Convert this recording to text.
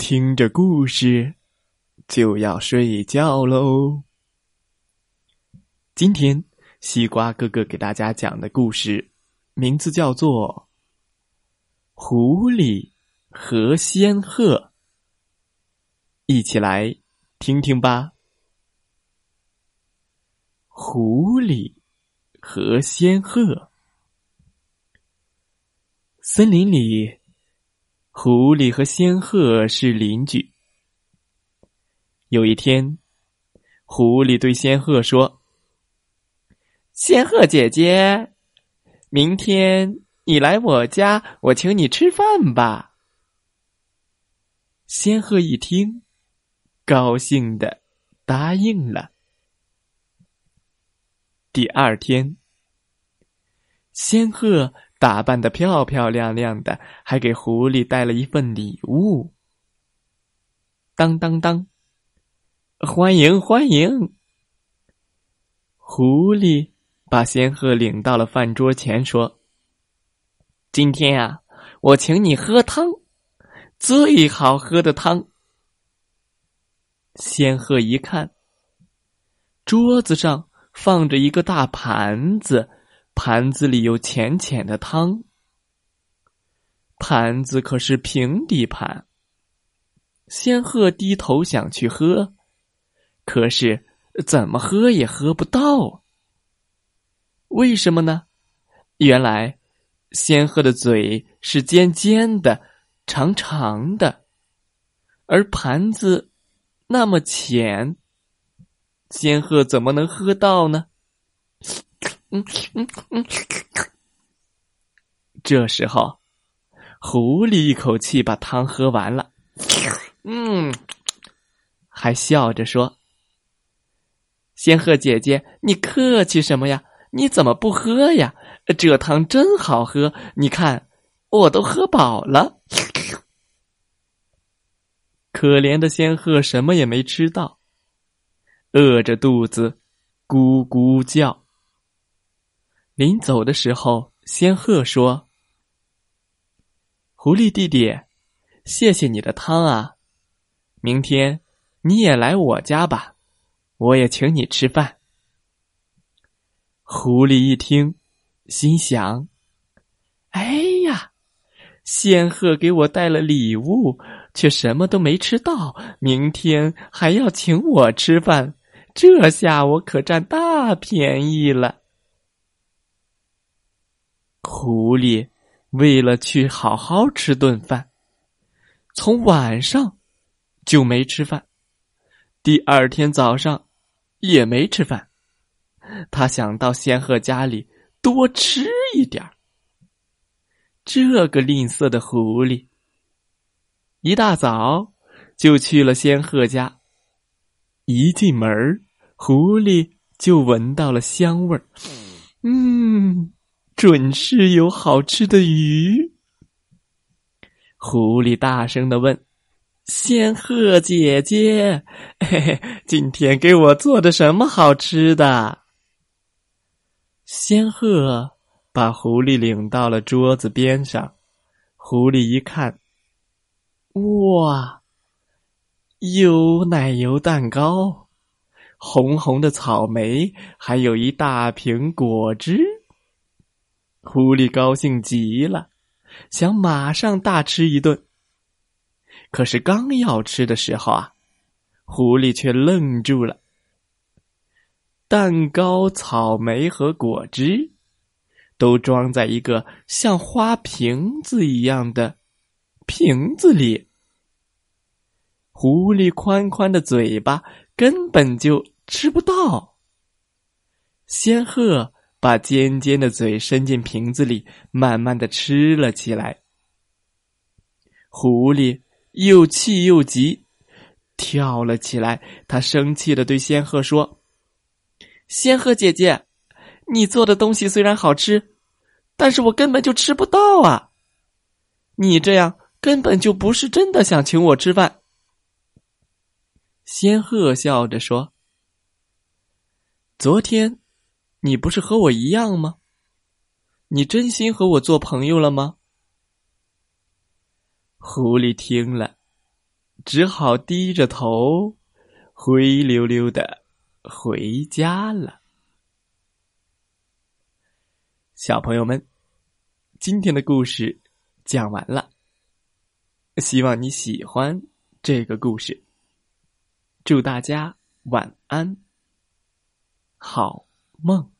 听着故事，就要睡觉喽。今天西瓜哥哥给大家讲的故事，名字叫做《狐狸和仙鹤》。一起来听听吧。狐狸和仙鹤，森林里。狐狸和仙鹤是邻居。有一天，狐狸对仙鹤说：“仙鹤姐姐，明天你来我家，我请你吃饭吧。”仙鹤一听，高兴的答应了。第二天，仙鹤。打扮的漂漂亮亮的，还给狐狸带了一份礼物。当当当，欢迎欢迎！狐狸把仙鹤领到了饭桌前，说：“今天啊，我请你喝汤，最好喝的汤。”仙鹤一看，桌子上放着一个大盘子。盘子里有浅浅的汤，盘子可是平底盘。仙鹤低头想去喝，可是怎么喝也喝不到。为什么呢？原来仙鹤的嘴是尖尖的、长长的，而盘子那么浅，仙鹤怎么能喝到呢？嗯嗯嗯，这时候，狐狸一口气把汤喝完了，嗯，还笑着说：“仙鹤姐姐，你客气什么呀？你怎么不喝呀？这汤真好喝，你看，我都喝饱了。”可怜的仙鹤什么也没吃到，饿着肚子，咕咕叫。临走的时候，仙鹤说：“狐狸弟弟，谢谢你的汤啊！明天你也来我家吧，我也请你吃饭。”狐狸一听，心想：“哎呀，仙鹤给我带了礼物，却什么都没吃到，明天还要请我吃饭，这下我可占大便宜了。”狐狸为了去好好吃顿饭，从晚上就没吃饭，第二天早上也没吃饭。他想到仙鹤家里多吃一点儿这个吝啬的狐狸，一大早就去了仙鹤家。一进门，狐狸就闻到了香味儿。嗯。准是有好吃的鱼。狐狸大声的问：“仙鹤姐姐，嘿嘿，今天给我做的什么好吃的？”仙鹤把狐狸领到了桌子边上。狐狸一看，哇，有奶油蛋糕，红红的草莓，还有一大瓶果汁。狐狸高兴极了，想马上大吃一顿。可是刚要吃的时候啊，狐狸却愣住了。蛋糕、草莓和果汁都装在一个像花瓶子一样的瓶子里。狐狸宽宽的嘴巴根本就吃不到。仙鹤。把尖尖的嘴伸进瓶子里，慢慢的吃了起来。狐狸又气又急，跳了起来。他生气的对仙鹤说：“仙鹤姐姐，你做的东西虽然好吃，但是我根本就吃不到啊！你这样根本就不是真的想请我吃饭。”仙鹤笑着说：“昨天你不是和我一样吗？你真心和我做朋友了吗？”狐狸听了，只好低着头，灰溜溜的回家了。小朋友们，今天的故事讲完了，希望你喜欢这个故事。祝大家晚安，好梦。